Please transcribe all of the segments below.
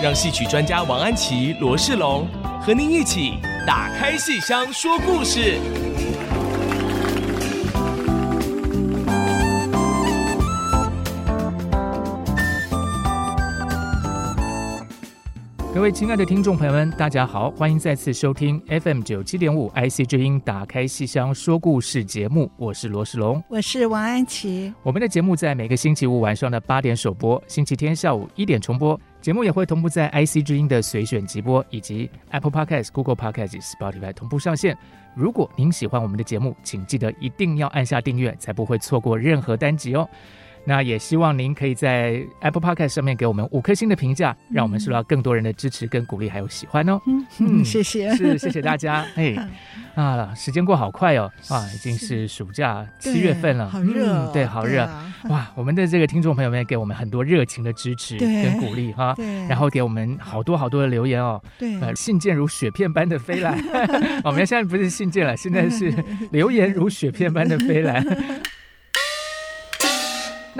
让戏曲专家王安琪、罗世龙和您一起打开戏箱说故事。各位亲爱的听众朋友们，大家好，欢迎再次收听 FM 九七点五 IC 之音打开戏箱说故事节目，我是罗世龙，我是王安琪。我们的节目在每个星期五晚上的八点首播，星期天下午一点重播。节目也会同步在 IC 之音的随选直播以及 Apple Podcast、Google Podcast、Spotify 同步上线。如果您喜欢我们的节目，请记得一定要按下订阅，才不会错过任何单集哦。那也希望您可以在 Apple Podcast 上面给我们五颗星的评价，让我们受到更多人的支持跟鼓励，还有喜欢哦。嗯，嗯 谢谢，是谢谢大家。哎，啊，时间过好快哦，啊，已经是暑假七月份了，好热，哦嗯，对，好热。啊，哇，我们的这个听众朋友们给我们很多热情的支持跟鼓励哈，对，然后给我们好多好多的留言哦，对，呃，信件如雪片般的飞来。我们现在不是信件了，现在是留言如雪片般的飞来。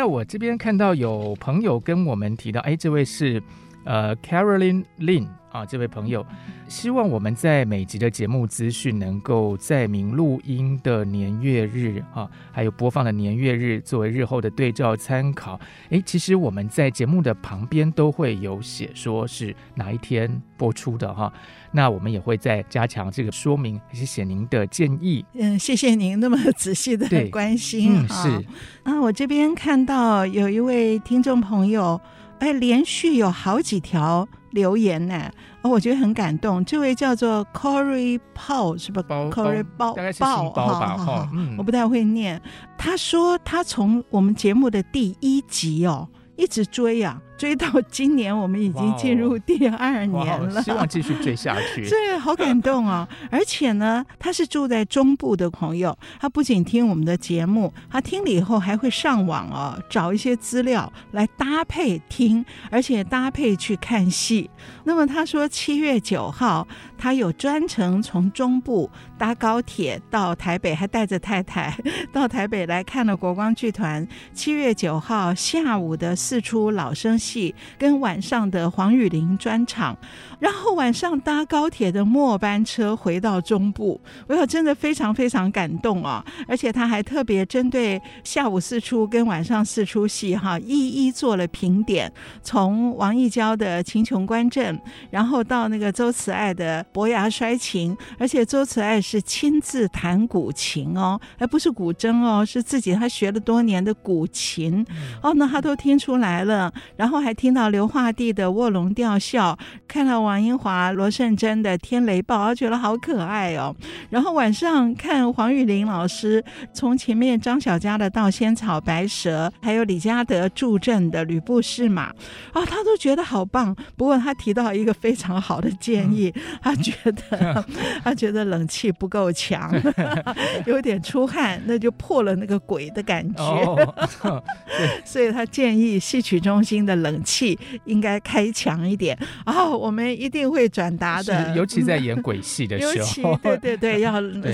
我这边看到有朋友跟我们提到，哎，这位是呃 Caroline Lin 啊，这位朋友希望我们在每集的节目资讯能够载明录音的年月日啊，还有播放的年月日作为日后的对照参考。诶，其实我们在节目的旁边都会有写说是哪一天播出的哈。那我们也会再加强这个说明，谢谢您的建议。嗯，谢谢您那么仔细的关心。嗯，是啊，我这边看到有一位听众朋友，哎，连续有好几条留言呢，哦，我觉得很感动。这位叫做 Corey Paul 是吧？Corey 包大概是包吧，哈，我不太会念。他说他从我们节目的第一集哦，一直追呀、啊。追到今年，我们已经进入第二年了。希望继续追下去。对，好感动啊！而且呢，他是住在中部的朋友，他不仅听我们的节目，他听了以后还会上网哦，找一些资料来搭配听，而且搭配去看戏。那么他说，七月九号他有专程从中部搭高铁到台北，还带着太太 到台北来看了国光剧团七月九号下午的四出老生戏。跟晚上的黄雨玲专场，然后晚上搭高铁的末班车回到中部，我有真的非常非常感动啊！而且他还特别针对下午四出跟晚上四出戏哈，一一做了评点，从王义娇的《秦琼观阵》，然后到那个周慈爱的《伯牙摔琴》，而且周慈爱是亲自弹古琴哦，而不是古筝哦，是自己他学了多年的古琴哦，那他都听出来了，然后。还听到刘化弟的卧龙吊孝，看到王英华、罗胜珍的天雷报，觉得好可爱哦。然后晚上看黄玉玲老师从前面张小佳的《盗仙草白蛇》，还有李嘉德助阵的《吕布试马》，啊，他都觉得好棒。不过他提到一个非常好的建议，他觉得 他觉得冷气不够强，有点出汗，那就破了那个鬼的感觉。所以他建议戏曲中心的冷。冷气应该开强一点啊、哦！我们一定会转达的，尤其在演鬼戏的时候，对对对，要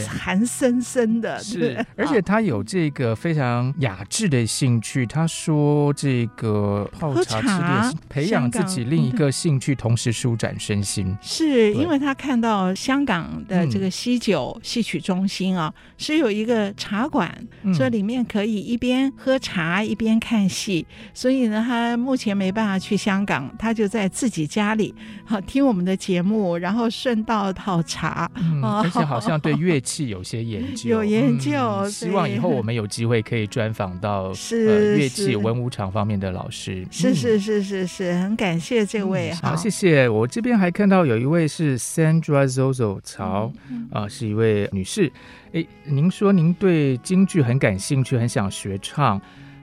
寒森森的。是，而且他有这个非常雅致的兴趣。他说：“这个泡茶，茶培养自己另一个兴趣，同时舒展身心。”是因为他看到香港的这个西九戏曲中心啊，是有一个茶馆，这、嗯、里面可以一边喝茶一边看戏。所以呢，他目前没。没办法去香港，他就在自己家里好 听我们的节目，然后顺道泡茶，嗯，而且好像对乐器有些研究，有研究，嗯。希望以后我们有机会可以专访到是、呃、乐器文武场方面的老师。是是是是是，很感谢这位。嗯、好，谢谢。我这边还看到有一位是 Sandra Zozo 曹啊，是一位女士。哎，您说您对京剧很感兴趣，很想学唱。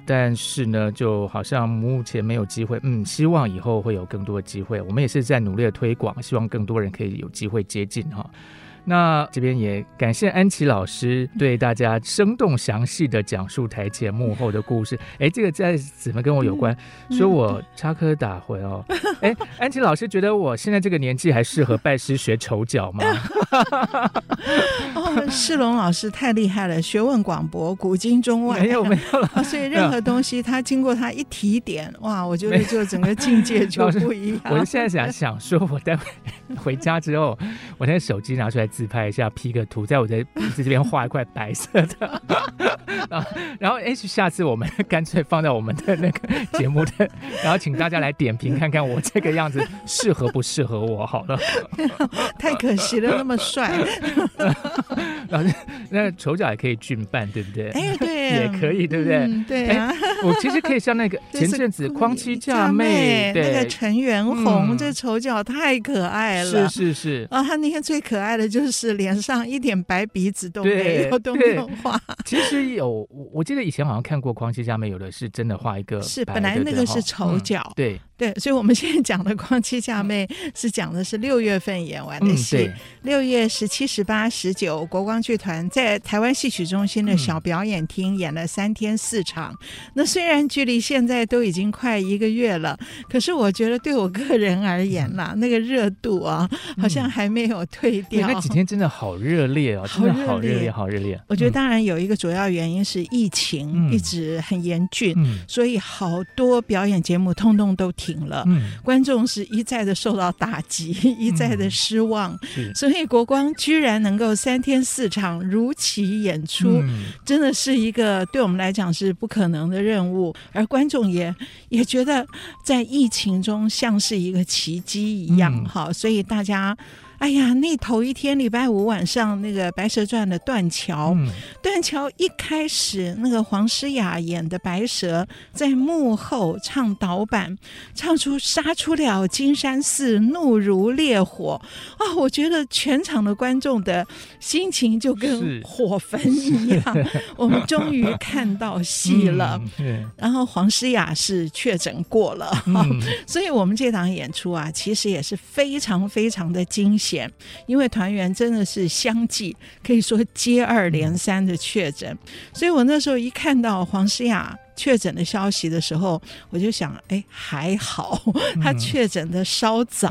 但是呢，就好像目前没有机会。嗯，希望以后会有更多的机会。我们也是在努力的推广，希望更多人可以有机会接近哈。那这边也感谢安琪老师对大家生动详细的讲述台前幕后的故事。哎，这个在怎么跟我有关？说我插科打诨哦。哎，安琪老师觉得我现在这个年纪还适合拜师学丑角吗？哦，世龙老师太厉害了，学问广博，古今中外。没有没有了，哦，所以任何东西他经过他一提点，哇，我觉得就整个境界就 不一样。我现在想想说，我待会回家之后，我那个手机拿出来。自拍一下，P 个图，在我的鼻子这边画一块白色的，然后哎，下次我们干脆放在我们的那个节目的，然后请大家来点评，看看我这个样子适合不适合我。好了，太可惜了，那么帅，然后那丑角也可以俊扮，对不对？哎，对，也可以，对不对？嗯、对啊，我其实可以像那个前阵子框七嫁妹，那个陈元红，这丑角太可爱了，是是是啊，他那天最可爱的就是。就是脸上一点白鼻子都没有，都没有画。其实有，我记得以前好像看过《匡熙下面有的是真的画一个，是本来那个是丑角，嗯、对。对，所以，我们现在讲的《光七嫁妹》是讲的是六月份演完的戏，六、嗯、月十七、十八、十九，国光剧团在台湾戏曲中心的小表演厅演了三天四场。嗯、那虽然距离现在都已经快一个月了，可是我觉得对我个人而言啦，那个热度啊，好像还没有退掉。嗯、那几天真的好热烈哦，真的好热烈，好热烈。我觉得当然有一个主要原因是疫情一直很严峻，嗯、所以好多表演节目通通都停。了，嗯、观众是一再的受到打击，一再的失望，嗯、所以国光居然能够三天四场如期演出，嗯、真的是一个对我们来讲是不可能的任务，而观众也也觉得在疫情中像是一个奇迹一样，哈、嗯，所以大家。哎呀，那头一天礼拜五晚上那个《白蛇传》的断桥，嗯、断桥一开始那个黄诗雅演的白蛇在幕后唱导板，唱出杀出了金山寺，怒如烈火啊、哦！我觉得全场的观众的心情就跟火焚一样。我们终于看到戏了，嗯、然后黄诗雅是确诊过了，嗯、所以我们这档演出啊，其实也是非常非常的惊喜。因为团员真的是相继可以说接二连三的确诊，所以我那时候一看到黄诗雅。确诊的消息的时候，我就想，哎，还好，他确诊的稍早，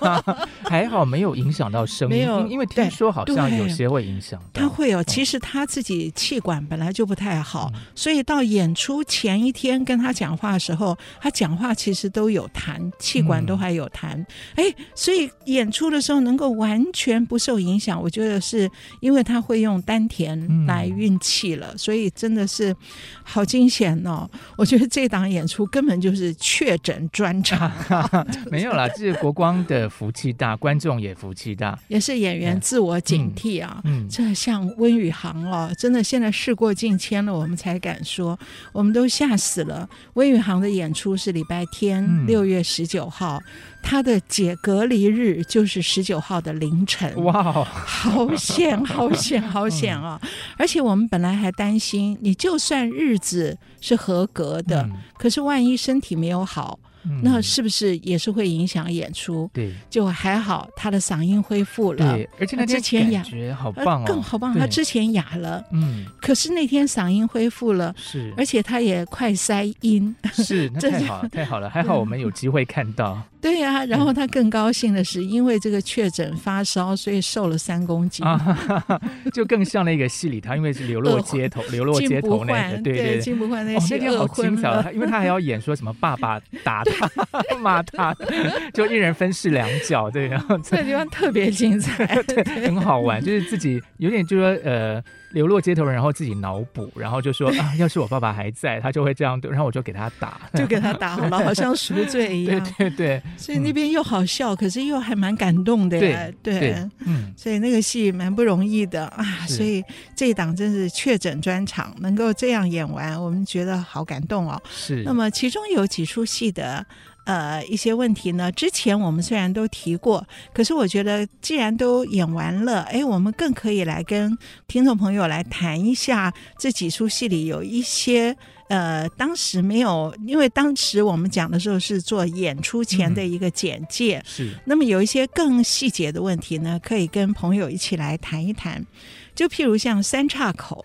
嗯、还好没有影响到声音，没有，因为听说好像有些会影响。他会有，其实他自己气管本来就不太好，嗯、所以到演出前一天跟他讲话的时候，他讲话其实都有痰，气管都还有痰。哎、嗯，所以演出的时候能够完全不受影响，我觉得是因为他会用丹田来运气了，嗯、所以真的是好惊险。哦，我觉得这档演出根本就是确诊专场，没有啦，这是国光的福气大，观众也福气大，也是演员自我警惕啊。嗯，嗯这像温宇航哦，真的现在事过境迁了，我们才敢说，我们都吓死了。温宇航的演出是礼拜天，六月十九号。嗯他的解隔离日就是十九号的凌晨，哇，好险，好险，好险啊！而且我们本来还担心，你就算日子是合格的，嗯、可是万一身体没有好。那是不是也是会影响演出？对，就还好，他的嗓音恢复了。对，而且他之前哑，好棒哦，更好棒。他之前哑了，嗯，可是那天嗓音恢复了，是，而且他也快塞音，是，那太好了，太好了，还好我们有机会看到。对呀，然后他更高兴的是，因为这个确诊发烧，所以瘦了三公斤，就更像那个戏里他，因为是流落街头，流落街头那个，对对，金不换那个那天好精彩，因为他还要演说什么爸爸打他。骂他，就一人分饰两角，这样子这个地方特别精彩，对，很好玩，就是自己有点就说呃。流落街头人，然后自己脑补，然后就说啊，要是我爸爸还在，他就会这样对，然后我就给他打，就给他打好了，好像赎罪一样。对 对对，所以那边又好笑，嗯、可是又还蛮感动的。对对，对嗯，所以那个戏蛮不容易的啊。所以这一档真是确诊专场，能够这样演完，我们觉得好感动哦。是。那么其中有几出戏的。呃，一些问题呢，之前我们虽然都提过，可是我觉得既然都演完了，哎，我们更可以来跟听众朋友来谈一下这几出戏里有一些呃，当时没有，因为当时我们讲的时候是做演出前的一个简介，嗯、是。那么有一些更细节的问题呢，可以跟朋友一起来谈一谈。就譬如像三岔口。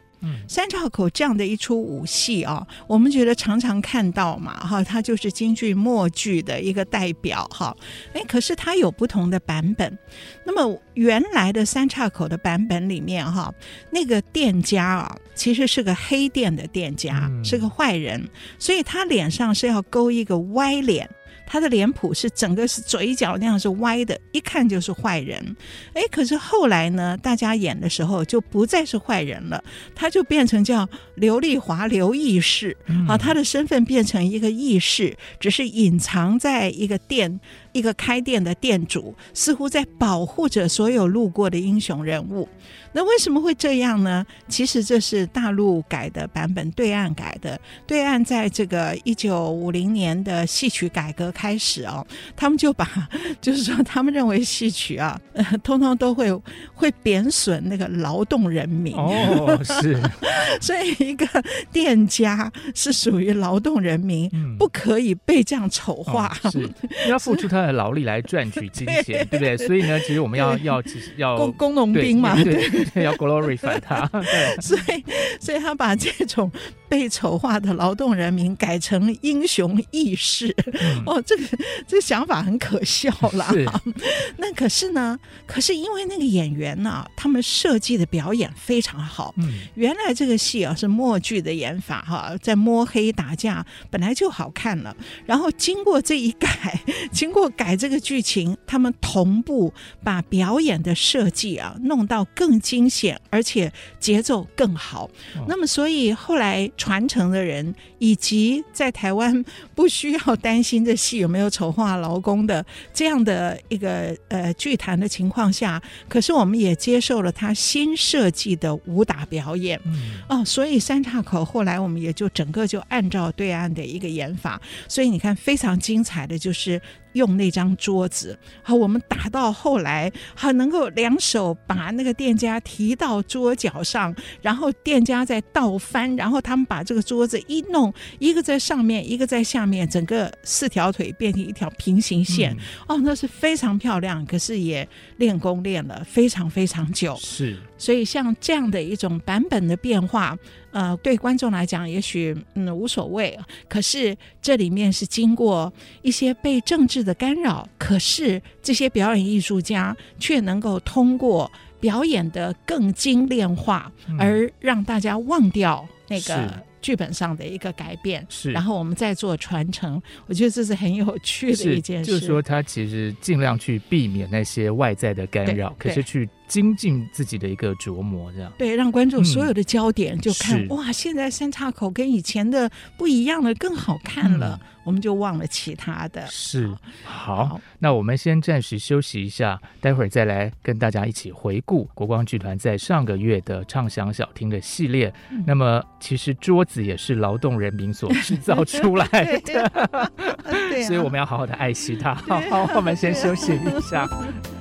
三岔口这样的一出武戏啊，我们觉得常常看到嘛，哈，它就是京剧默剧的一个代表，哈，哎，可是它有不同的版本。那么原来的三岔口的版本里面，哈，那个店家啊，其实是个黑店的店家，是个坏人，所以他脸上是要勾一个歪脸。他的脸谱是整个是嘴角那样是歪的，一看就是坏人。哎，可是后来呢，大家演的时候就不再是坏人了，他就变成叫刘丽华刘义士，啊，他的身份变成一个义士，只是隐藏在一个店。一个开店的店主似乎在保护着所有路过的英雄人物，那为什么会这样呢？其实这是大陆改的版本，对岸改的。对岸在这个一九五零年的戏曲改革开始哦，他们就把 就是说，他们认为戏曲啊，呃、通通都会会贬损那个劳动人民哦，是，所以一个店家是属于劳动人民，嗯、不可以被这样丑化，哦、是要付出他。劳力来赚取金钱，对，不对？所以呢，其实我们要要要工工农兵嘛，对，要 glorify 他。对，所以所以他把这种被丑化的劳动人民改成英雄义士，嗯、哦，这个这个想法很可笑啦。是 那可是呢，可是因为那个演员呢、啊，他们设计的表演非常好。嗯，原来这个戏啊是默剧的演法哈、啊，在摸黑打架本来就好看了，然后经过这一改，经过。改这个剧情，他们同步把表演的设计啊弄到更惊险，而且节奏更好。哦、那么，所以后来传承的人，以及在台湾不需要担心这戏有没有丑化劳工的这样的一个呃剧坛的情况下，可是我们也接受了他新设计的武打表演。嗯、哦，所以三岔口后来我们也就整个就按照对岸的一个演法，所以你看非常精彩的就是。用那张桌子，好，我们打到后来，还能够两手把那个店家提到桌角上，然后店家再倒翻，然后他们把这个桌子一弄，一个在上面，一个在下面，整个四条腿变成一条平行线，嗯、哦，那是非常漂亮，可是也练功练了非常非常久，是。所以像这样的一种版本的变化，呃，对观众来讲也许嗯无所谓，可是这里面是经过一些被政治的干扰，可是这些表演艺术家却能够通过表演的更精炼化，而让大家忘掉那个。剧本上的一个改变是，然后我们再做传承，我觉得这是很有趣的一件事。就是说，他其实尽量去避免那些外在的干扰，可是去精进自己的一个琢磨，这样。对，让观众所有的焦点就看、嗯、哇，现在三岔口跟以前的不一样了，更好看了。嗯。我们就忘了其他的。是好，好，那我们先暂时休息一下，待会儿再来跟大家一起回顾国光剧团在上个月的畅想小厅的系列。嗯、那么，其实桌子也是劳动人民所制造出来的，所以我们要好好的爱惜它。好，我们先休息一下。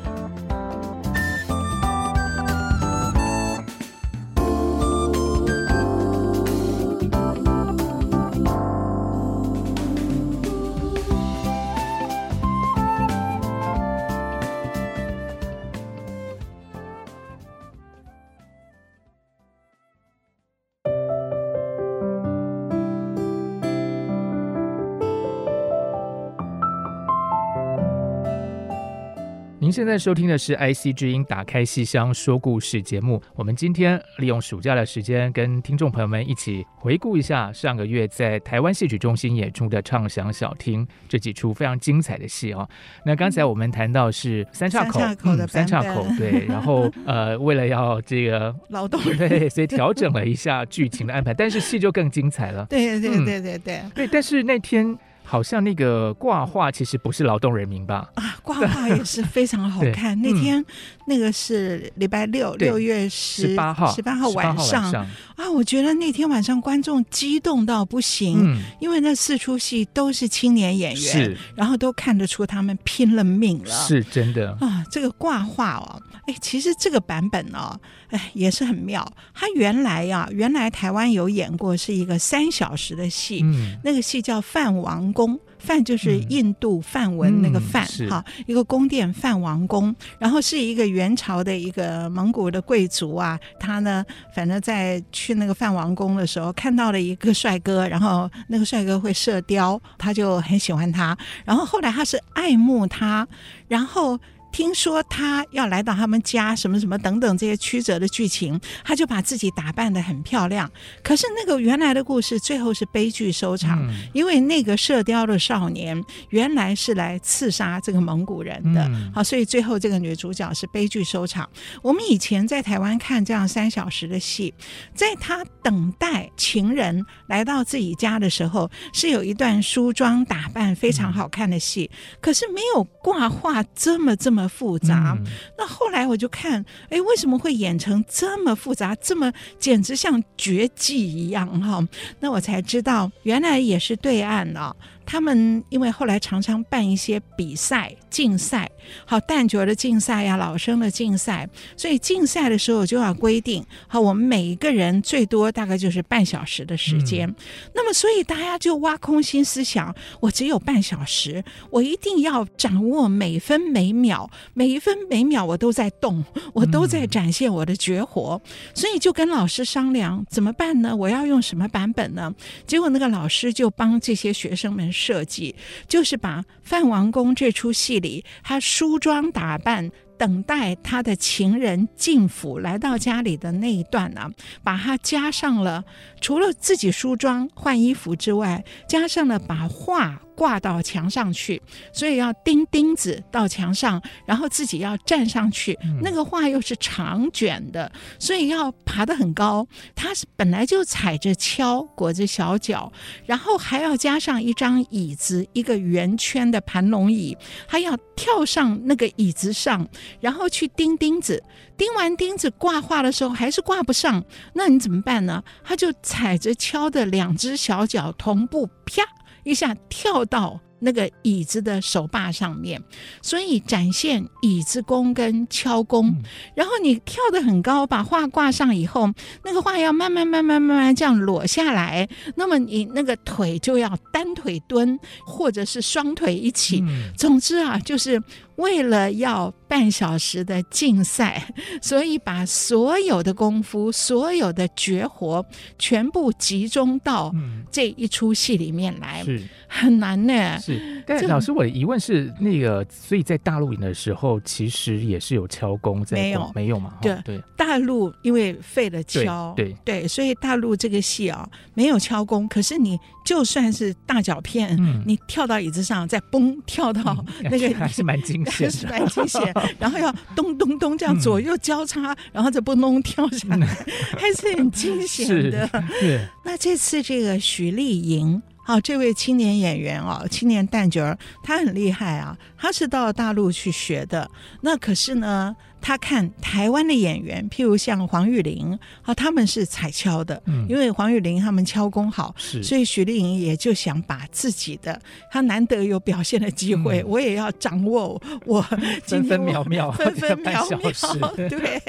现在收听的是 IC 之音打开戏箱说故事节目。我们今天利用暑假的时间，跟听众朋友们一起回顾一下上个月在台湾戏曲中心演出的畅想小厅这几出非常精彩的戏哦。那刚才我们谈到是三岔口，三岔口的、嗯、三岔口对，然后呃，为了要这个劳动 对，所以调整了一下剧情的安排，但是戏就更精彩了。对对对对对对，对，但是那天。好像那个挂画其实不是劳动人民吧？啊，挂画也是非常好 看。那天那个是礼拜六，六月十八号，十八号晚上啊，我觉得那天晚上观众激动到不行，嗯、因为那四出戏都是青年演员，然后都看得出他们拼了命了，是真的啊。这个挂画哦，哎，其实这个版本哦，哎，也是很妙。他原来呀、啊，原来台湾有演过是一个三小时的戏，嗯、那个戏叫《饭王宫》。梵就是印度梵文那个梵，哈、嗯，一个宫殿梵王宫，然后是一个元朝的一个蒙古的贵族啊，他呢，反正在去那个梵王宫的时候，看到了一个帅哥，然后那个帅哥会射雕，他就很喜欢他，然后后来他是爱慕他，然后。听说他要来到他们家，什么什么等等这些曲折的剧情，他就把自己打扮的很漂亮。可是那个原来的故事最后是悲剧收场，嗯、因为那个射雕的少年原来是来刺杀这个蒙古人的，好、嗯，所以最后这个女主角是悲剧收场。我们以前在台湾看这样三小时的戏，在他等待情人来到自己家的时候，是有一段梳妆打扮非常好看的戏，嗯、可是没有挂画这么这么。复杂，那后来我就看，哎，为什么会演成这么复杂，这么简直像绝技一样哈？那我才知道，原来也是对岸啊。他们因为后来常常办一些比赛、竞赛，好旦角的竞赛呀、老生的竞赛，所以竞赛的时候就要规定，好，我们每一个人最多大概就是半小时的时间。嗯、那么，所以大家就挖空心思想，我只有半小时，我一定要掌握每分每秒，每一分每秒我都在动，我都在展现我的绝活。嗯、所以就跟老师商量怎么办呢？我要用什么版本呢？结果那个老师就帮这些学生们。设计就是把《范王宫》这出戏里，他梳妆打扮，等待他的情人进府来到家里的那一段呢、把它加上了，除了自己梳妆换衣服之外，加上了把画。挂到墙上去，所以要钉钉子到墙上，然后自己要站上去。嗯、那个画又是长卷的，所以要爬得很高。他是本来就踩着跷，裹着小脚，然后还要加上一张椅子，一个圆圈的盘龙椅，还要跳上那个椅子上，然后去钉钉子。钉完钉子挂画的时候还是挂不上，那你怎么办呢？他就踩着跷的两只小脚同步啪。一下跳到那个椅子的手把上面，所以展现椅子功跟敲功。嗯、然后你跳得很高，把画挂上以后，那个画要慢慢慢慢慢慢这样裸下来。那么你那个腿就要单腿蹲，或者是双腿一起。嗯、总之啊，就是。为了要半小时的竞赛，所以把所有的功夫、所有的绝活全部集中到这一出戏里面来，是很难呢。是，但老师，我的疑问是，那个，所以在大陆演的时候，其实也是有敲工在，没有没有嘛？对对，大陆因为废了敲，对对，所以大陆这个戏啊没有敲工，可是你就算是大脚片，你跳到椅子上再嘣跳到那个还是蛮惊。还是蛮惊险，然后要咚咚咚这样左右交叉，嗯、然后再不弄跳下来，还是很惊险的。是那这次这个徐丽莹，好，这位青年演员啊，青年旦角儿，他很厉害啊，他是到大陆去学的。那可是呢？他看台湾的演员，譬如像黄玉玲，啊，他们是踩敲的，嗯、因为黄玉玲他们敲功好，是所以徐丽莹也就想把自己的，他难得有表现的机会，嗯、我也要掌握我 分分秒秒，分分秒秒，对，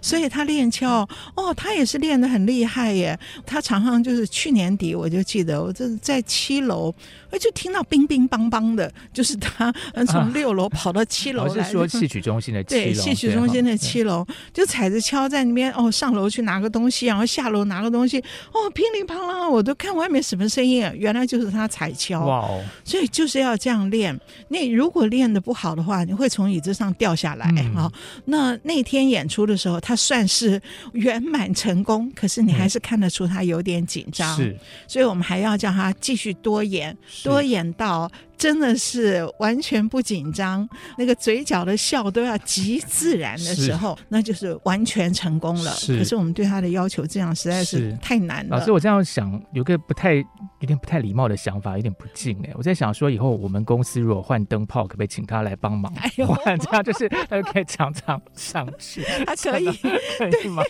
所以他练敲，哦，他也是练得很厉害耶。他常常就是去年底我就记得，我这在七楼。我就听到乒乒乓乓的，就是他从六楼跑到七楼来。我、啊、是说戏曲中心的七楼，对，戏曲中心的七楼，就踩着敲在那边哦，上楼去拿个东西，然后下楼拿个东西，哦，乒铃乓啷，我都看外面什么声音啊？原来就是他踩敲。哇哦！所以就是要这样练。那如果练的不好的话，你会从椅子上掉下来啊、嗯哦。那那天演出的时候，他算是圆满成功，可是你还是看得出他有点紧张。是，所以我们还要叫他继续多演。多演到真的是完全不紧张，那个嘴角的笑都要极自然的时候，那就是完全成功了。是，可是我们对他的要求这样实在是太难了。老师，我这样想，有个不太、有点不太礼貌的想法，有点不敬哎。我在想说，以后我们公司如果换灯泡，可不可以请他来帮忙换？哎、这样就是他就可以常常上去。他可以，可以吗？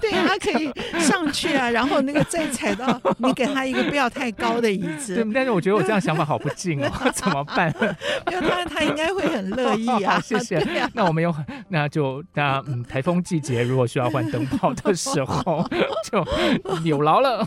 对，他可以上去啊，然后那个再踩到你给他一个不要太高的椅子。对，但是我觉得我这样想法好不敬哦，怎么办？因为他他应该会很乐意啊。谢谢。啊、那我们有，那就那嗯，台风季节如果需要换灯泡的时候，就有劳了。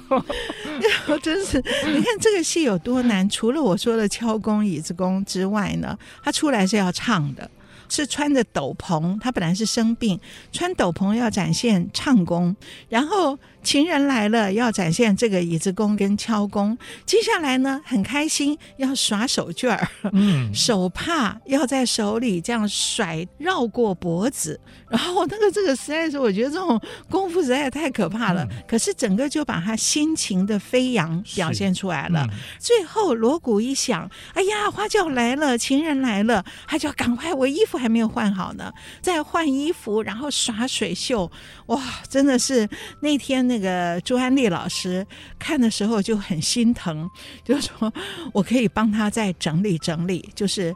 真是，你看这个戏有多难？除了我说的敲功、椅子功之外呢，他出来是要唱的。是穿着斗篷，他本来是生病，穿斗篷要展现唱功，然后情人来了要展现这个椅子功跟敲功，接下来呢很开心要耍手绢儿，嗯，手帕要在手里这样甩绕过脖子，然后那个这个实在是我觉得这种功夫实在太可怕了，嗯、可是整个就把他心情的飞扬表现出来了。嗯、最后锣鼓一响，哎呀花轿来了，情人来了，他就赶快我衣服。还没有换好呢，再换衣服，然后耍水袖，哇，真的是那天那个朱安丽老师看的时候就很心疼，就说我可以帮他再整理整理，就是。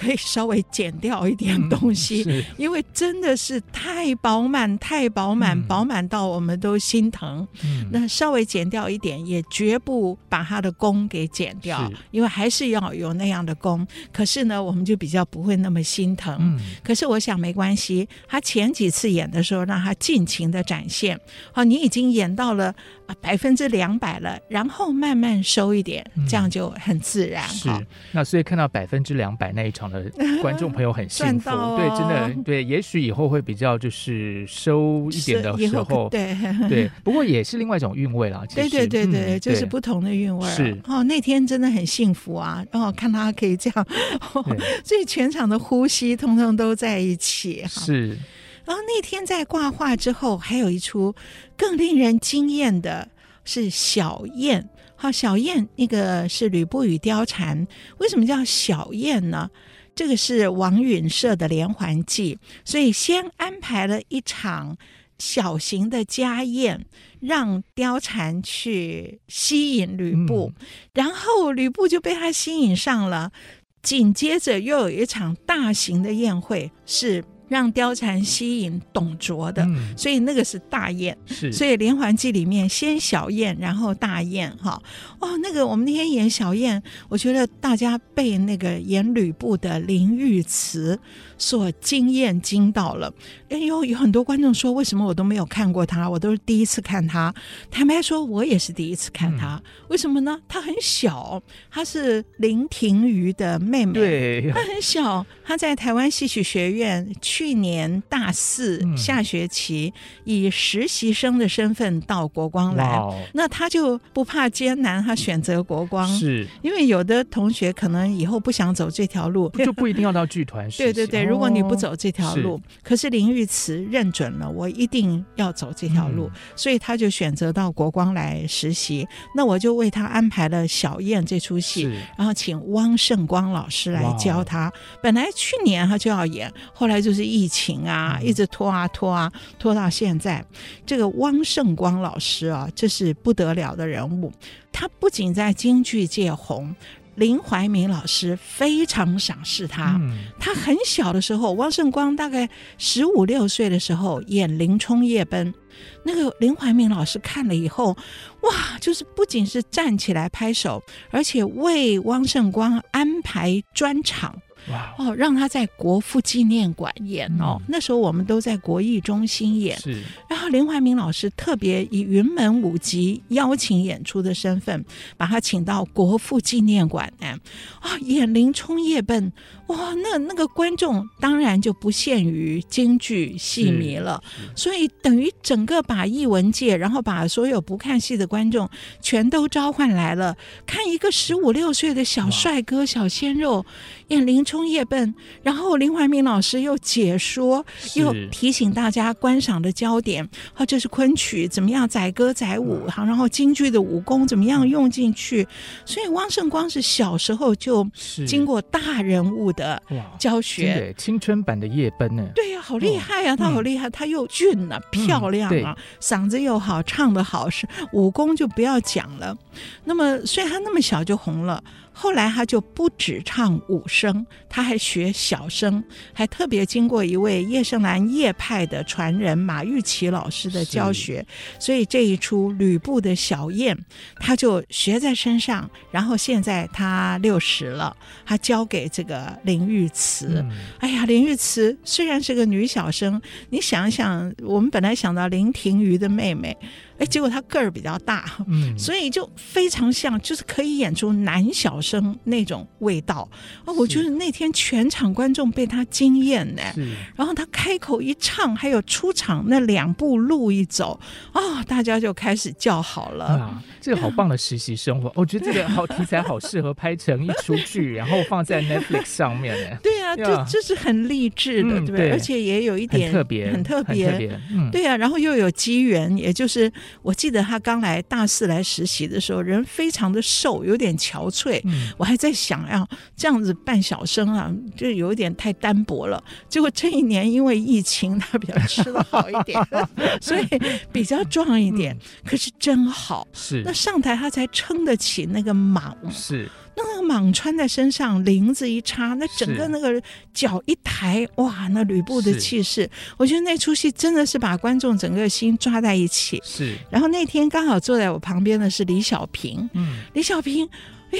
可以稍微减掉一点东西，嗯、因为真的是太饱满，太饱满，嗯、饱满到我们都心疼。嗯、那稍微减掉一点，也绝不把他的功给减掉，因为还是要有那样的功。可是呢，我们就比较不会那么心疼。嗯、可是我想没关系，他前几次演的时候，让他尽情的展现。好，你已经演到了。百分之两百了，然后慢慢收一点，这样就很自然。是，那所以看到百分之两百那一场的观众朋友很幸福，对，真的对。也许以后会比较就是收一点的 时候，对 对。不过也是另外一种韵味啦。对对对对，就是不同的韵味。是哦，那天真的很幸福啊！然后看他可以这样，所以全场的呼吸通通都在一起。是。然后那天在挂画之后，还有一出更令人惊艳的是小燕。好，小燕那个是吕布与貂蝉，为什么叫小燕呢？这个是王允设的连环计，所以先安排了一场小型的家宴，让貂蝉去吸引吕布，嗯、然后吕布就被他吸引上了。紧接着又有一场大型的宴会是。让貂蝉吸引董卓的，嗯、所以那个是大宴。是，所以连环计里面先小宴，然后大宴。哈，哦，那个我们那天演小宴，我觉得大家背那个演吕布的灵玉慈所惊艳惊到了。哎呦，有很多观众说，为什么我都没有看过他？我都是第一次看他。坦白说，我也是第一次看他。嗯、为什么呢？他很小，他是林庭瑜的妹妹。对，他很小，他在台湾戏曲学院。去年大四下学期，以实习生的身份到国光来，嗯、那他就不怕艰难，他选择国光，是因为有的同学可能以后不想走这条路，就不一定要到剧团。对对对，如果你不走这条路，哦、可是林玉慈认准了，我一定要走这条路，嗯、所以他就选择到国光来实习。那我就为他安排了小燕这出戏，然后请汪胜光老师来教他。本来去年他就要演，后来就是。疫情啊，一直拖啊拖啊，拖到现在。这个汪胜光老师啊，这是不得了的人物。他不仅在京剧界红，林怀民老师非常赏识他。嗯、他很小的时候，汪圣光大概十五六岁的时候演《林冲夜奔》，那个林怀民老师看了以后，哇，就是不仅是站起来拍手，而且为汪圣光安排专场。哇哦，让他在国父纪念馆演哦。嗯、那时候我们都在国艺中心演，是。然后林怀民老师特别以云门舞集邀请演出的身份，把他请到国父纪念馆哎，啊、哦，演《林冲夜奔》哇，那那个观众当然就不限于京剧戏迷了，所以等于整个把艺文界，然后把所有不看戏的观众全都召唤来了，看一个十五六岁的小帅哥、小鲜肉演林。冲夜奔，然后林怀民老师又解说，又提醒大家观赏的焦点，好，这是昆曲怎么样载歌载舞，好，然后京剧的武功怎么样用进去，所以汪胜光是小时候就经过大人物的教学，对，青春版的夜奔呢，对呀、啊，好厉害啊，他好厉害，他又俊啊，漂亮啊，嗓子又好，唱得好，是武功就不要讲了。那么虽然他那么小就红了。后来他就不只唱武声，他还学小声，还特别经过一位叶盛兰叶派的传人马玉琪老师的教学，所以这一出吕布的小燕，他就学在身上。然后现在他六十了，他交给这个林玉慈。嗯、哎呀，林玉慈虽然是个女小生，你想一想，我们本来想到林庭瑜的妹妹。哎，结果他个儿比较大，嗯，所以就非常像，就是可以演出男小生那种味道。哦，我觉得那天全场观众被他惊艳呢。然后他开口一唱，还有出场那两步路一走，大家就开始叫好了。啊，这个好棒的实习生活，啊、我觉得这个好题材，好适合拍成一出剧，然后放在 Netflix 上面呢。对啊，就就是很励志的，嗯、对，对，而且也有一点很特别，很特别，嗯，对啊，然后又有机缘，也就是。我记得他刚来大四来实习的时候，人非常的瘦，有点憔悴。嗯、我还在想，要这样子扮小生啊，就有点太单薄了。结果这一年因为疫情，他比较吃的好一点，所以比较壮一点。嗯、可是真好，是那上台他才撑得起那个忙。是。那个蟒穿在身上，翎子一插，那整个那个脚一抬，哇，那吕布的气势，我觉得那出戏真的是把观众整个心抓在一起。是。然后那天刚好坐在我旁边的是李小平，嗯，李小平，哎。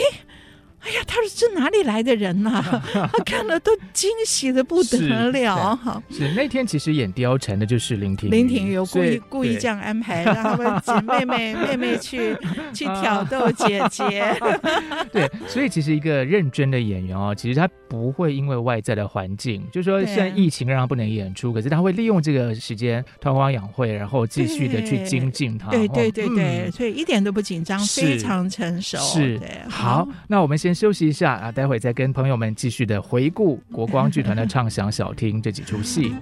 哎呀，他说这哪里来的人呐、啊？他看了都惊喜的不得了。哈，是那天其实演貂蝉的就是林婷林婷有故意故意这样安排，让他们姐妹妹 妹妹去去挑逗姐姐。对，所以其实一个认真的演员哦，其实他不会因为外在的环境，就是说现在疫情让他不能演出，可是他会利用这个时间韬光养晦，然后继续的去精进他。对对对对，嗯、所以一点都不紧张，非常成熟。是，对好，那我们先。先休息一下啊，待会再跟朋友们继续的回顾国光剧团的畅想小厅这几出戏。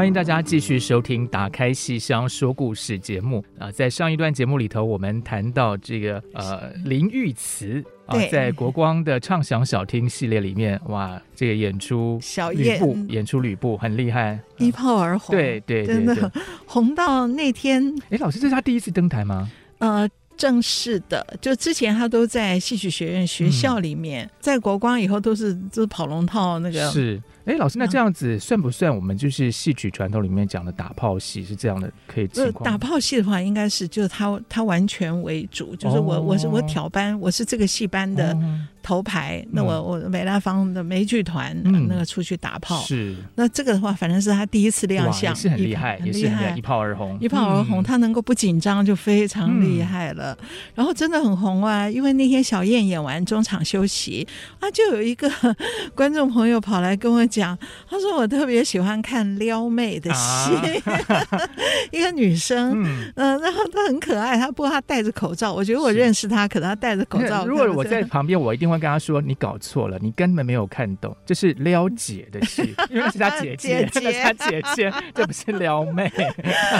欢迎大家继续收听《打开戏箱说故事》节目啊！在上一段节目里头，我们谈到这个呃林玉慈啊，在国光的畅想小厅系列里面，哇，这个演出小燕演出吕布很厉害，一炮而红，对对，对，真的红到那天。哎，老师，这是他第一次登台吗？呃，正式的，就之前他都在戏曲学院学校里面，嗯、在国光以后都是就是跑龙套那个是。哎，老师，那这样子算不算我们就是戏曲传统里面讲的打炮戏？是这样的，可以情况？打炮戏的话，应该是就是他他完全为主，就是我、哦、我是我挑班，我是这个戏班的头牌。哦、那我我梅兰芳的梅剧团、嗯、那个出去打炮，是。那这个的话，反正是他第一次亮相，是很厉害，也是很一炮而红，一炮而红，嗯、他能够不紧张就非常厉害了。嗯、然后真的很红啊，因为那天小燕演完中场休息啊，就有一个 观众朋友跑来跟我讲，他说。我特别喜欢看撩妹的戏，啊、一个女生，嗯、呃，然后她很可爱，她不过她戴着口罩，我觉得我认识她，可能她戴着口罩。如果我在旁边，我一定会跟她说：“你搞错了，你根本没有看懂，这是撩姐的戏，因为是她姐 姐，姐姐，她姐姐，这不是撩妹。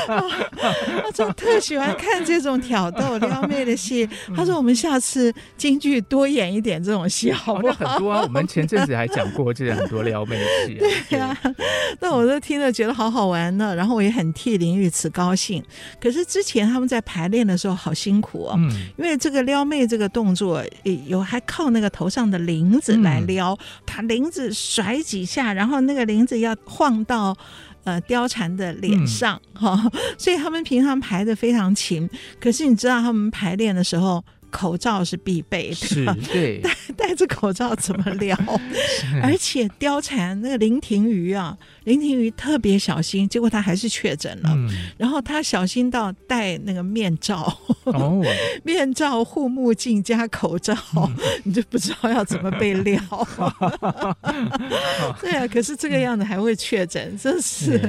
我真特喜欢看这种挑逗撩妹的戏。他说：“我们下次京剧多演一点这种戏，好不好？”哦、很多啊，我们前阵子还讲过这很多撩妹的戏、啊。对呀、啊。那我都听了觉得好好玩呢，然后我也很替林玉慈高兴。可是之前他们在排练的时候好辛苦哦，嗯、因为这个撩妹这个动作有还靠那个头上的铃子来撩，把铃子甩几下，然后那个铃子要晃到呃貂蝉的脸上哈、嗯哦，所以他们平常排的非常勤。可是你知道他们排练的时候。口罩是必备的，是，对，戴戴着口罩怎么聊？而且貂蝉那个林庭瑜啊，林庭瑜特别小心，结果他还是确诊了。嗯、然后他小心到戴那个面罩，哦、面罩、护目镜加口罩，嗯、你就不知道要怎么被撩。对啊，可是这个样子还会确诊，真是。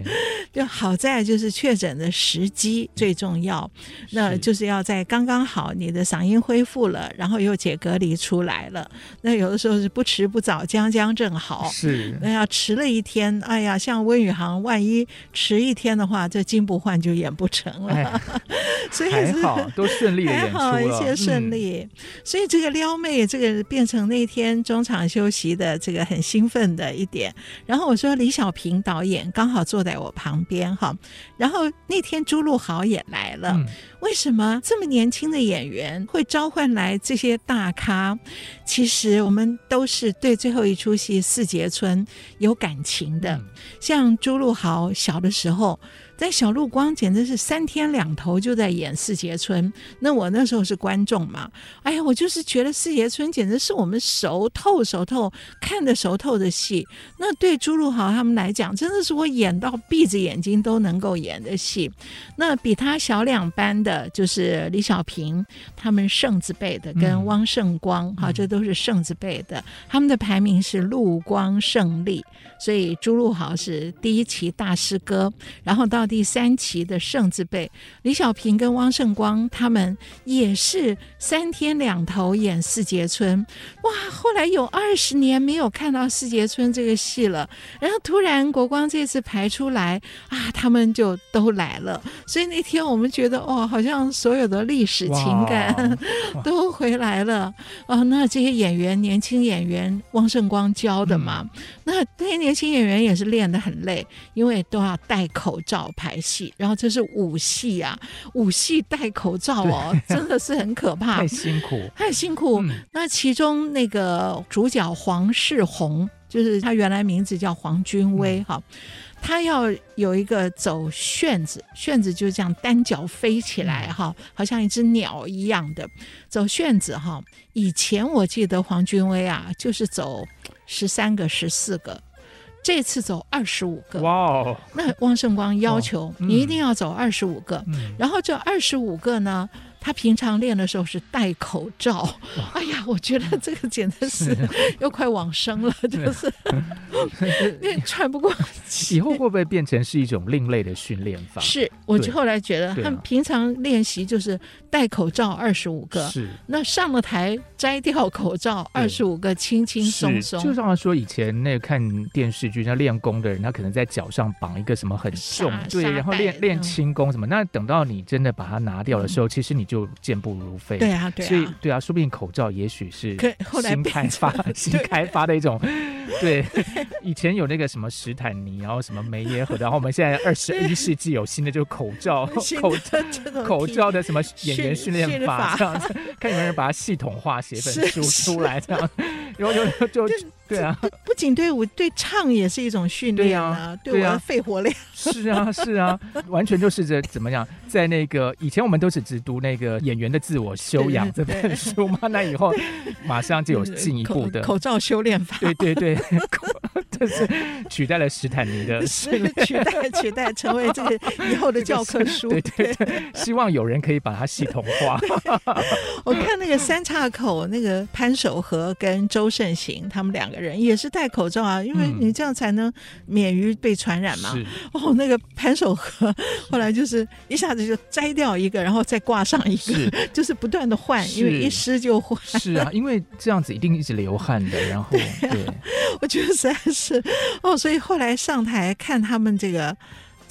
就好在就是确诊的时机最重要，那就是要在刚刚好你的嗓音恢复了，然后又解隔离出来了。那有的时候是不迟不早，将将正好。是，那要迟了一天，哎呀，像温宇航，万一迟一天的话，这金不换就演不成了。哎、所以还好，都顺利的演出了，还好，一切顺利。嗯、所以这个撩妹，这个变成那天中场休息的这个很兴奋的一点。然后我说李小平导演刚好坐在我旁边哈，然后那天朱露豪也来了。嗯为什么这么年轻的演员会召唤来这些大咖？其实我们都是对最后一出戏《四杰村》有感情的。像朱露豪小的时候。在小陆光简直是三天两头就在演四节村，那我那时候是观众嘛，哎呀，我就是觉得四节村简直是我们熟透熟透看的熟透的戏。那对朱陆豪他们来讲，真的是我演到闭着眼睛都能够演的戏。那比他小两班的就是李小平，他们圣字辈的跟汪圣光，哈、嗯，这都是圣字辈的，他们的排名是陆光胜利，所以朱陆豪是第一期大师哥，然后到。第三期的圣字辈，李小平跟汪胜光他们也是三天两头演四节村，哇！后来有二十年没有看到四节村这个戏了，然后突然国光这次排出来啊，他们就都来了。所以那天我们觉得，哇，好像所有的历史情感 都回来了啊！那这些演员，年轻演员，汪胜光教的嘛，嗯、那这些年轻演员也是练得很累，因为都要戴口罩。排戏，然后这是武戏啊，武戏戴口罩哦，真的是很可怕，太辛苦，太辛苦。嗯、那其中那个主角黄世宏，就是他原来名字叫黄君威哈，嗯、他要有一个走旋子，旋子就是这样单脚飞起来哈，嗯、好像一只鸟一样的走旋子哈。以前我记得黄君威啊，就是走十三个、十四个。这次走二十五个，哇哦！那汪圣光要求你一定要走二十五个，然后这二十五个呢，他平常练的时候是戴口罩。哎呀，我觉得这个简直是又快往生了，就是 练喘不过气。以后会不会变成是一种另类的训练法？是，我就后来觉得他们平常练习就是戴口罩二十五个，是那上了台摘掉口罩二十五个，轻轻松松。就像说以前那个看电视剧，像练功的人，他可能在脚上绑一个什么很重，对，然后练练轻功什么。那等到你真的把它拿掉的时候，其实你。就健步如飞，对啊，对啊，所以对啊，说不定口罩也许是新开发、新开发的一种。对，以前有那个什么史坦尼，然后什么梅耶和，然后我们现在二十一世纪有新的，就是口罩、口 口罩的什么演员训练法这样子，看有没有人把它系统化写本书出来这样，然后就就对啊，不不仅对我对唱也是一种训练啊，对我的肺活量是啊是啊，完全就是这怎么样，在那个以前我们都是只读那个演员的自我修养这本书嘛，那以后 马上就有进一步的口罩修炼法，对对对。这 是取代了史坦尼的，取代取代成为这个以后的教科书。对对对，希望有人可以把它系统化。我看那个三岔口那个潘守和跟周慎行他们两个人也是戴口罩啊，因为你这样才能免于被传染嘛。嗯、哦，那个潘守和后来就是一下子就摘掉一个，然后再挂上一个，是就是不断的换，因为一湿就换。是啊，因为这样子一定一直流汗的，然后对。对我觉得实在是哦，所以后来上台看他们这个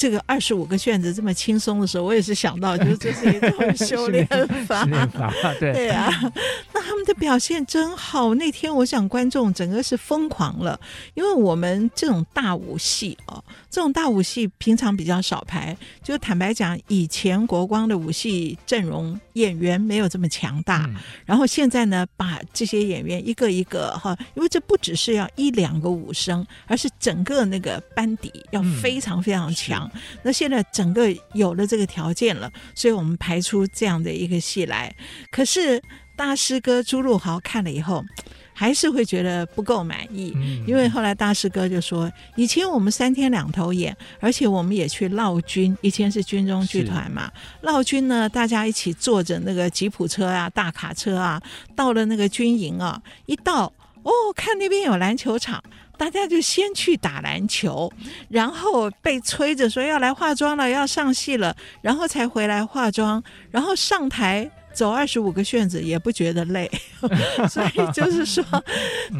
这个二十五个卷子这么轻松的时候，我也是想到，就是 这是一种修炼法，法对对啊。那他们的表现真好，那天我想观众整个是疯狂了，因为我们这种大舞戏哦。这种大武戏平常比较少排，就坦白讲，以前国光的武戏阵容演员没有这么强大。嗯、然后现在呢，把这些演员一个一个哈，因为这不只是要一两个武生，而是整个那个班底要非常非常强。场。那现在整个有了这个条件了，所以我们排出这样的一个戏来。可是大师哥朱露豪看了以后。还是会觉得不够满意，因为后来大师哥就说：“以前我们三天两头演，而且我们也去闹军，以前是军中剧团嘛。闹军呢，大家一起坐着那个吉普车啊、大卡车啊，到了那个军营啊，一到哦，看那边有篮球场，大家就先去打篮球，然后被催着说要来化妆了，要上戏了，然后才回来化妆，然后上台。”走二十五个旋子也不觉得累，所以就是说，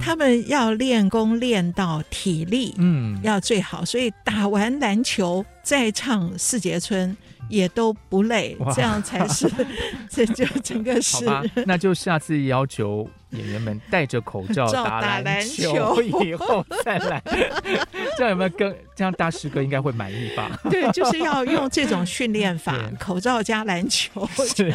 他们要练功练到体力，嗯，要最好，所以打完篮球再唱四节春也都不累，这样才是，这就整个是。那就下次要求。演员们戴着口罩 打篮球以后再来，这样有没有跟这样大师哥应该会满意吧？对，就是要用这种训练法，口罩加篮球是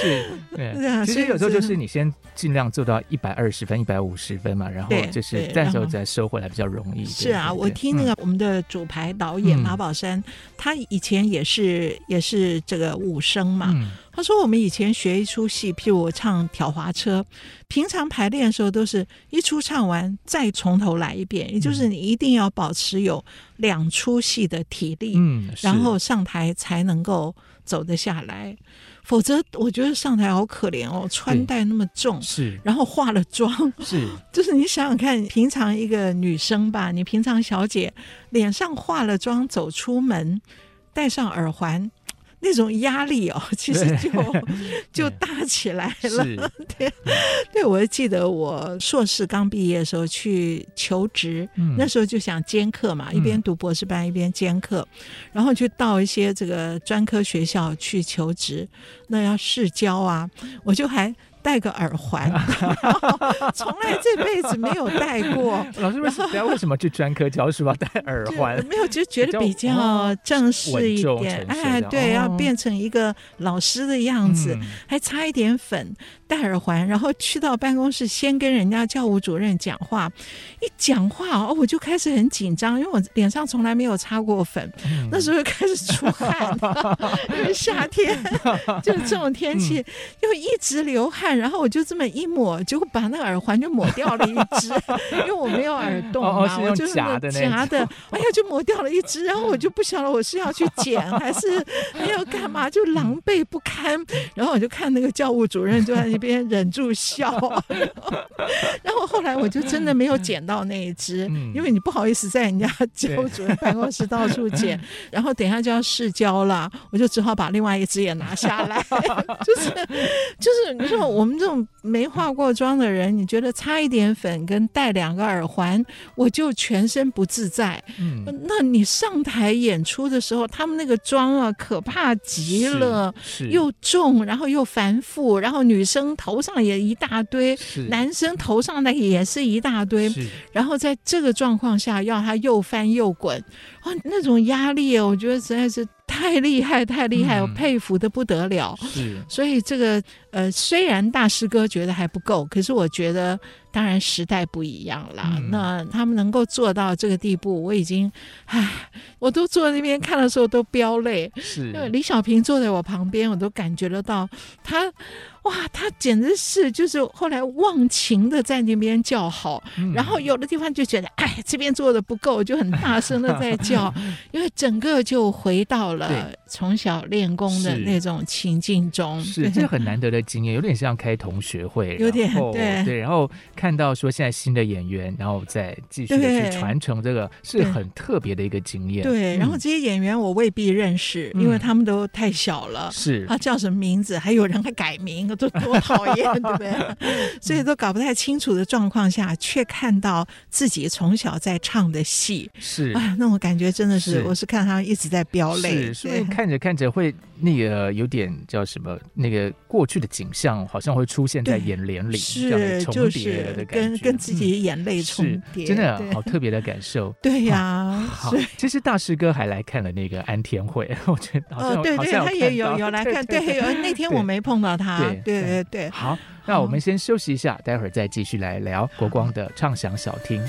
是，对。其实有时候就是你先尽量做到一百二十分、一百五十分嘛，然后就是再时候再收回来比较容易。是啊，我听那个我们的主牌导演马宝山，他以前也是也是这个武生嘛。他说：“我们以前学一出戏，譬如我唱《挑滑车》，平常排练的时候都是一出唱完再从头来一遍，也就是你一定要保持有两出戏的体力，嗯，然后上台才能够走得下来，否则我觉得上台好可怜哦，穿戴那么重，是，然后化了妆，是，就是你想想看，平常一个女生吧，你平常小姐脸上化了妆走出门，戴上耳环。”那种压力哦，其实就 就大起来了。对，对，我记得我硕士刚毕业的时候去求职，嗯、那时候就想兼课嘛，一边读博士班一边兼课，嗯、然后就到一些这个专科学校去求职，那要试教啊，我就还。戴个耳环，从来这辈子没有戴过。老师为什么为什么去专科教书要戴耳环？没有，就觉得比较正式一点。哎，对，要变成一个老师的样子，还擦一点粉，戴耳环，然后去到办公室，先跟人家教务主任讲话。一讲话哦，我就开始很紧张，因为我脸上从来没有擦过粉，那时候就开始出汗，因为夏天就是这种天气，又一直流汗。然后我就这么一抹，结果把那个耳环就抹掉了一只，因为我没有耳洞嘛，哦哦、我就是夹的，夹的，哎呀，就抹掉了一只。然后我就不晓得我是要去捡还是还要干嘛，就狼狈不堪。然后我就看那个教务主任就在那边忍住笑。然后后来我就真的没有捡到那一只，因为你不好意思在人家教务主任办公室到处捡。然后等一下就要试教了，我就只好把另外一只也拿下来。就是就是你说我。我们这种没化过妆的人，你觉得擦一点粉跟戴两个耳环，我就全身不自在。嗯，那你上台演出的时候，他们那个妆啊，可怕极了，又重，然后又繁复，然后女生头上也一大堆，是男生头上的也是一大堆，是然后在这个状况下要他又翻又滚，啊，那种压力啊，我觉得实在是。太厉害，太厉害，我佩服的不得了。是，所以这个呃，虽然大师哥觉得还不够，可是我觉得。当然时代不一样了，嗯、那他们能够做到这个地步，我已经，唉，我都坐在那边看的时候都飙泪。是，因为李小平坐在我旁边，我都感觉得到他，哇，他简直是就是后来忘情的在那边叫好，嗯、然后有的地方就觉得，哎，这边做的不够，就很大声的在叫，因为整个就回到了从小练功的那种情境中。是，对 是这很难得的经验，有点像开同学会，有点对对，然后。看到说现在新的演员，然后再继续的去传承这个，是很特别的一个经验。对，然后这些演员我未必认识，因为他们都太小了。是，他叫什么名字？还有人还改名，都多讨厌，对不对？所以都搞不太清楚的状况下，却看到自己从小在唱的戏，是啊，那种感觉真的是，我是看他们一直在飙泪，所以看着看着会那个有点叫什么，那个过去的景象好像会出现在眼帘里，是，就是。跟跟自己眼泪重叠，真的好特别的感受。对呀，好，其实大师哥还来看了那个安天会，我觉得哦，对对，他也有有来看，对，那天我没碰到他，对对对。好，那我们先休息一下，待会儿再继续来聊国光的畅想小厅。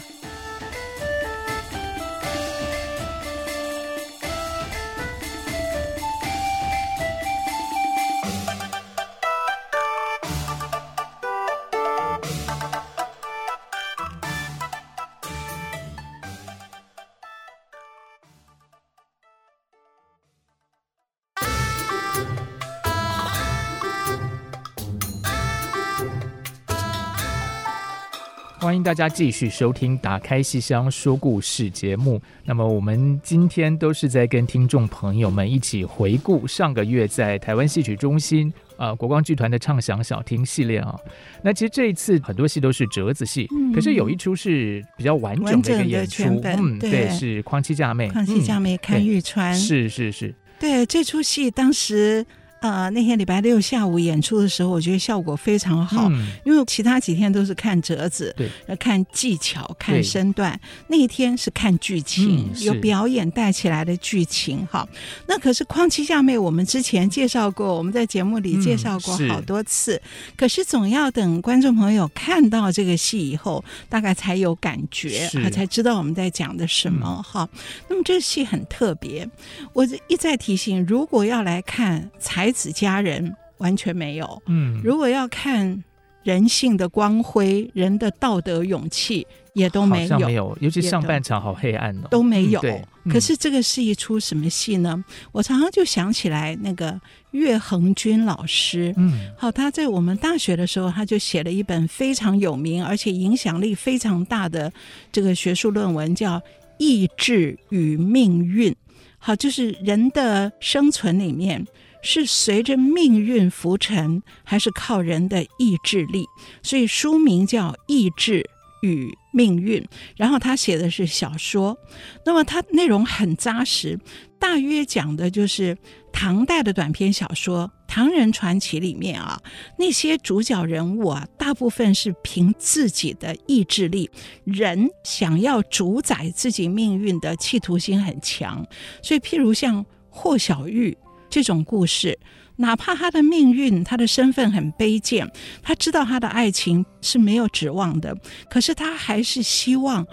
大家继续收听《打开戏箱说故事》节目。那么，我们今天都是在跟听众朋友们一起回顾上个月在台湾戏曲中心啊、呃、国光剧团的畅想小厅系列啊。那其实这一次很多戏都是折子戏，嗯、可是有一出是比较完整的一个演出，嗯，对，对，是《况妻嫁妹》。况妻嫁妹看玉川，是是是。对，这出戏当时。呃，那天礼拜六下午演出的时候，我觉得效果非常好，嗯、因为其他几天都是看折子，对，看技巧，看身段，那一天是看剧情，嗯、有表演带起来的剧情。哈，那可是《况妻嫁妹》，我们之前介绍过，我们在节目里介绍过好多次，嗯、是可是总要等观众朋友看到这个戏以后，大概才有感觉，他才知道我们在讲的什么。哈、嗯，那么这戏很特别，我一再提醒，如果要来看才。才子佳人完全没有。嗯，如果要看人性的光辉、人的道德勇气，也都没有。没有，尤其上半场好黑暗哦，都没有。嗯嗯、可是这个是一出什么戏呢？我常常就想起来那个岳恒军老师。嗯，好，他在我们大学的时候，他就写了一本非常有名而且影响力非常大的这个学术论文，叫《意志与命运》。好，就是人的生存里面。是随着命运浮沉，还是靠人的意志力？所以书名叫《意志与命运》。然后他写的是小说，那么他内容很扎实，大约讲的就是唐代的短篇小说《唐人传奇》里面啊，那些主角人物啊，大部分是凭自己的意志力，人想要主宰自己命运的企图心很强。所以，譬如像霍小玉。这种故事，哪怕他的命运、他的身份很卑贱，他知道他的爱情是没有指望的，可是他还是希望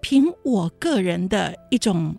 凭我个人的一种，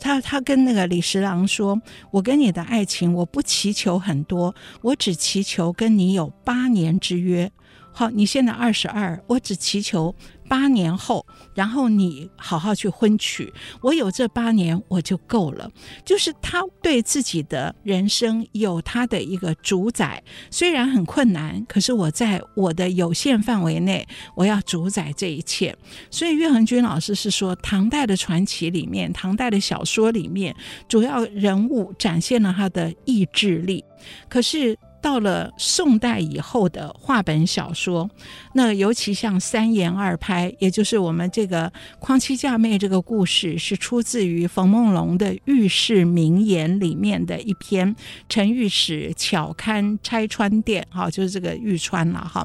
他他跟那个李十郎说：“我跟你的爱情，我不祈求很多，我只祈求跟你有八年之约。好，你现在二十二，我只祈求。”八年后，然后你好好去婚娶，我有这八年我就够了。就是他对自己的人生有他的一个主宰，虽然很困难，可是我在我的有限范围内，我要主宰这一切。所以岳恒君老师是说，唐代的传奇里面，唐代的小说里面，主要人物展现了他的意志力，可是。到了宋代以后的话本小说，那尤其像三言二拍，也就是我们这个《匡妻嫁妹》这个故事，是出自于冯梦龙的《喻世名言》里面的一篇《陈御史巧堪拆穿店》，哈，就是这个玉川了，哈。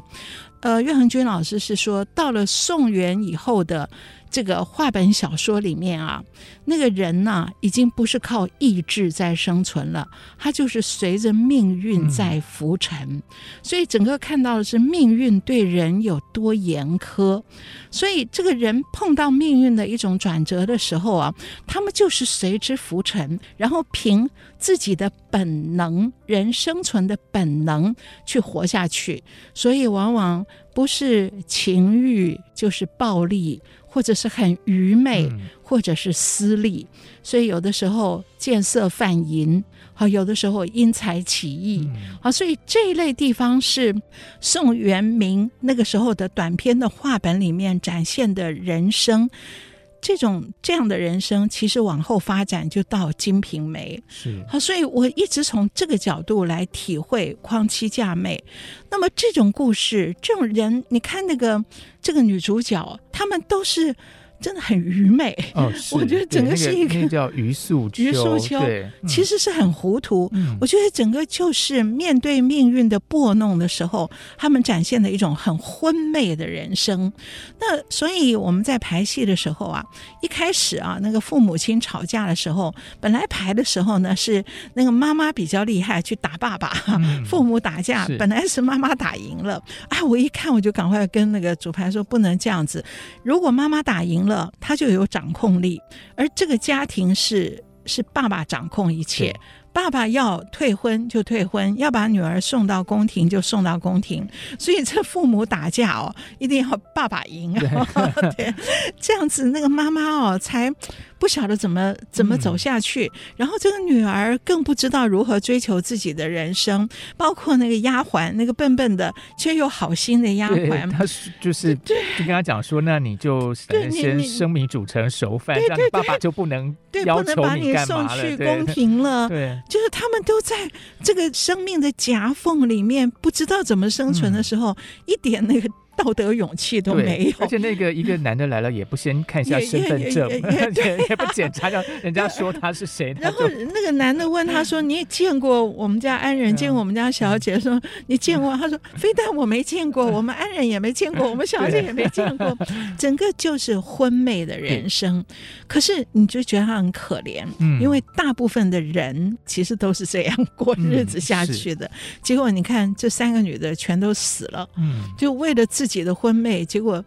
呃，岳恒君老师是说，到了宋元以后的。这个话本小说里面啊，那个人呢，已经不是靠意志在生存了，他就是随着命运在浮沉。嗯、所以整个看到的是命运对人有多严苛。所以这个人碰到命运的一种转折的时候啊，他们就是随之浮沉，然后凭自己的本能，人生存的本能去活下去。所以往往不是情欲，就是暴力。或者是很愚昧，或者是私利，嗯、所以有的时候见色犯淫，好，有的时候因财起意，好、嗯，所以这一类地方是宋元明那个时候的短篇的话本里面展现的人生。这种这样的人生，其实往后发展就到《金瓶梅》是好，所以我一直从这个角度来体会《匡妻嫁妹》。那么这种故事，这种人，你看那个这个女主角，她们都是。真的很愚昧，哦、我觉得整个是一个、那个、叫余素秋，余素秋，嗯、其实是很糊涂。嗯、我觉得整个就是面对命运的拨弄的时候，他们展现的一种很昏昧的人生。那所以我们在排戏的时候啊，一开始啊，那个父母亲吵架的时候，本来排的时候呢是那个妈妈比较厉害，去打爸爸，嗯、父母打架，本来是妈妈打赢了。啊，我一看我就赶快跟那个主排说，不能这样子，如果妈妈打赢了。他就有掌控力，而这个家庭是是爸爸掌控一切，爸爸要退婚就退婚，要把女儿送到宫廷就送到宫廷。所以这父母打架哦，一定要爸爸赢 对，这样子那个妈妈哦才。不晓得怎么怎么走下去，嗯、然后这个女儿更不知道如何追求自己的人生，包括那个丫鬟，那个笨笨的却又好心的丫鬟，她就是就跟他讲说，那你就先生米煮成熟饭，这样爸爸就不能要求你干嘛了，不能把你送去宫廷了。对，就是他们都在这个生命的夹缝里面，不知道怎么生存的时候，嗯、一点那个。道德勇气都没有，而且那个一个男的来了，也不先看一下身份证，也 也不检查，下人家说他是谁。然后那个男的问他说：“你也见过我们家安人，见过我们家小姐？”说：“你见过？”他说：“非但我没见过，我们安人也没见过，我们小姐也没见过。”整个就是昏昧的人生。可是你就觉得他很可怜，因为大部分的人其实都是这样过日子下去的。结果你看，这三个女的全都死了，就为了自己。自己的婚妹，结果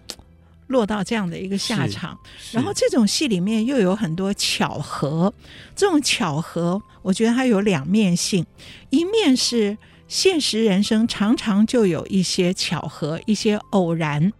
落到这样的一个下场。然后这种戏里面又有很多巧合，这种巧合，我觉得它有两面性。一面是现实人生常常就有一些巧合、一些偶然，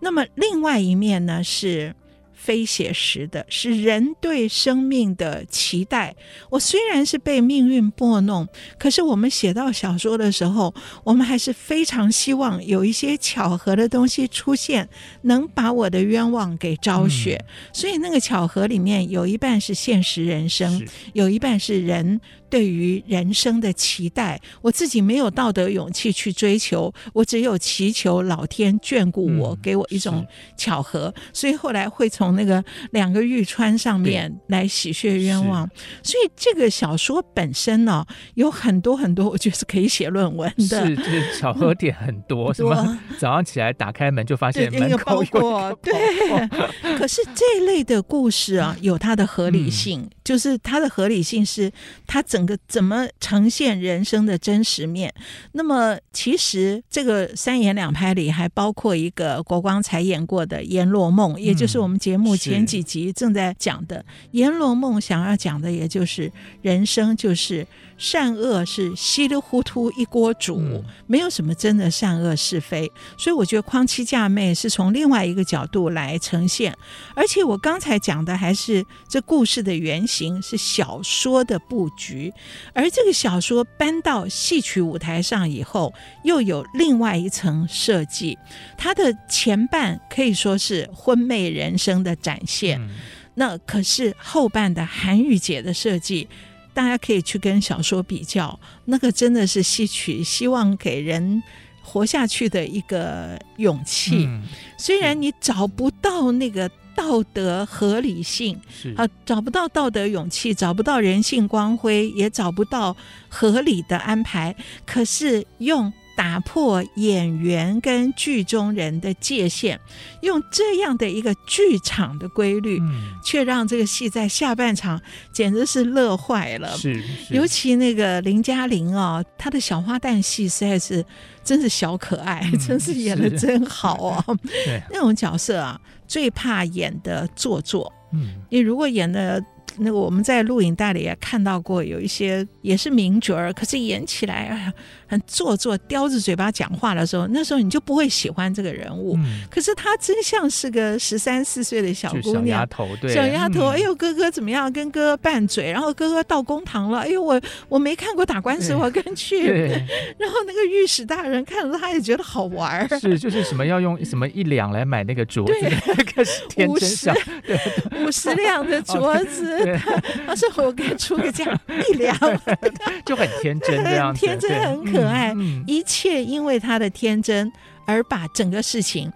那么另外一面呢是。非写实的，是人对生命的期待。我虽然是被命运拨弄，可是我们写到小说的时候，我们还是非常希望有一些巧合的东西出现，能把我的冤枉给昭雪。嗯、所以那个巧合里面有一半是现实人生，有一半是人。对于人生的期待，我自己没有道德勇气去追求，我只有祈求老天眷顾我，嗯、给我一种巧合，所以后来会从那个两个玉川上面来洗血冤枉。所以这个小说本身呢、哦，有很多很多，我觉得是可以写论文的。是，就是巧合点很多，什么早上起来打开门就发现门口有一个包裹，对。可是这一类的故事啊，有它的合理性，嗯、就是它的合理性是它整。整个怎么呈现人生的真实面？那么，其实这个三言两拍里还包括一个国光才演过的《阎罗梦》，也就是我们节目前几集正在讲的《阎罗梦》。想要讲的，也就是人生就是。善恶是稀里糊涂一锅煮，嗯、没有什么真的善恶是非。所以我觉得《匡妻嫁妹》是从另外一个角度来呈现。而且我刚才讲的还是这故事的原型是小说的布局，而这个小说搬到戏曲舞台上以后，又有另外一层设计。它的前半可以说是婚妹人生的展现，嗯、那可是后半的韩玉姐的设计。大家可以去跟小说比较，那个真的是戏曲希望给人活下去的一个勇气。嗯、虽然你找不到那个道德合理性，是啊，找不到道德勇气，找不到人性光辉，也找不到合理的安排，可是用。打破演员跟剧中人的界限，用这样的一个剧场的规律，嗯、却让这个戏在下半场简直是乐坏了。是，是尤其那个林嘉玲啊，她的小花旦戏实在是真是小可爱，嗯、真是演的真好啊！那种角色啊，最怕演的做作。嗯，你如果演的。那个我们在录影带里也看到过，有一些也是名角儿，可是演起来哎呀很做作，叼着嘴巴讲话的时候，那时候你就不会喜欢这个人物。嗯、可是她真像是个十三四岁的小姑娘，小丫头，对，小丫头。嗯、哎呦，哥哥怎么样？跟哥哥拌嘴，然后哥哥到公堂了。哎呦，我我没看过打官司，我跟去。然后那个御史大人看了他也觉得好玩儿。是，就是什么要用什么一两来买那个镯子，可是天真小，五十两的镯子。他说：“我给出个价一两，就很天真这样子，天真很可爱，嗯嗯、一切因为他的天真而把整个事情。”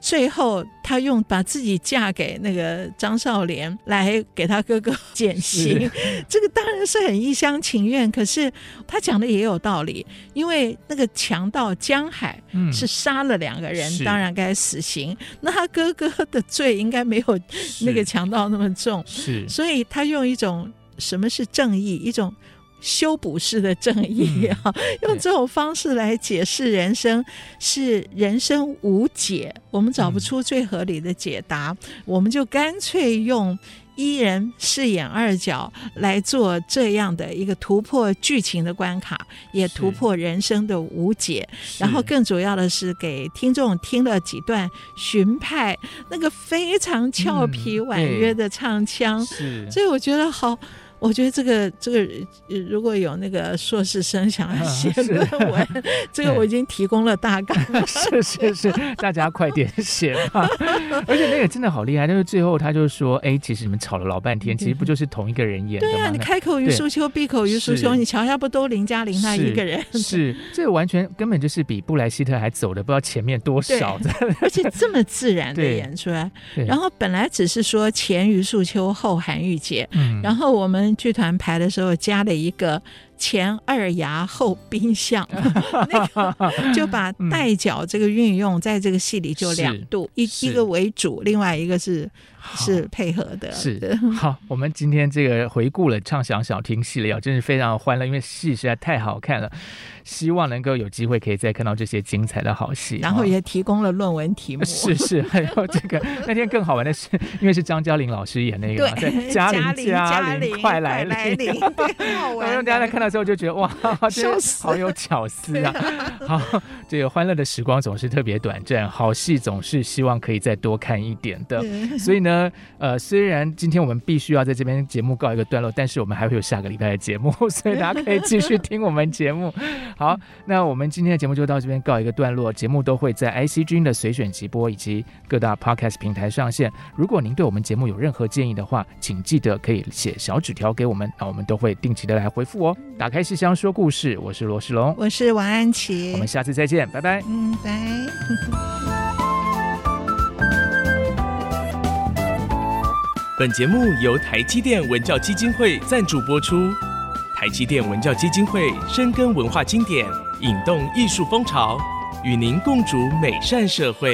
最后，他用把自己嫁给那个张少莲来给他哥哥减刑，这个当然是很一厢情愿。可是他讲的也有道理，因为那个强盗江海是杀了两个人，嗯、当然该死刑。那他哥哥的罪应该没有那个强盗那么重，是，所以他用一种什么是正义，一种。修补式的正义 啊，用这种方式来解释人生，是人生无解，我们找不出最合理的解答，我们就干脆用一人饰演二角来做这样的一个突破剧情的关卡，也突破人生的无解。然后更主要的是给听众听了几段荀派那个非常俏皮婉约的唱腔，是，所以我觉得好。我觉得这个这个如果有那个硕士生想要写论文，嗯、这个我已经提供了大纲。是是是，大家快点写吧。而且那个真的好厉害，就是最后他就说：“哎，其实你们吵了老半天，其实不就是同一个人演的吗？”对啊，你开口于苏秋，闭口于苏秋，你瞧一下，不都林嘉玲那一个人？是，是这个完全根本就是比布莱希特还走的不知道前面多少的，而且这么自然的演出来。然后本来只是说前于素秋，后韩玉洁，嗯，然后我们。剧团排的时候加了一个前二牙后冰相，那个就把带脚这个运用在这个戏里就两度，一一个为主，另外一个是。是配合的，是的。好，我们今天这个回顾了畅想小厅系列啊，真是非常欢乐，因为戏实在太好看了。希望能够有机会可以再看到这些精彩的好戏，然后也提供了论文题目。是是，还有这个 那天更好玩的是，因为是张嘉玲老师演那个，对，嘉玲嘉玲快来临，好玩。让大家在看到之后就觉得哇，真好有巧思啊！好，这个欢乐的时光总是特别短暂，好戏总是希望可以再多看一点的，所以呢。呃，虽然今天我们必须要在这边节目告一个段落，但是我们还会有下个礼拜的节目，所以大家可以继续听我们节目。好，那我们今天的节目就到这边告一个段落，节目都会在 IC 君的随选直播以及各大 Podcast 平台上线。如果您对我们节目有任何建议的话，请记得可以写小纸条给我们，那我们都会定期的来回复哦。打开戏箱说故事，我是罗世龙，我是王安琪，我们下次再见，拜拜。嗯，拜。本节目由台积电文教基金会赞助播出。台积电文教基金会深耕文化经典，引动艺术风潮，与您共筑美善社会。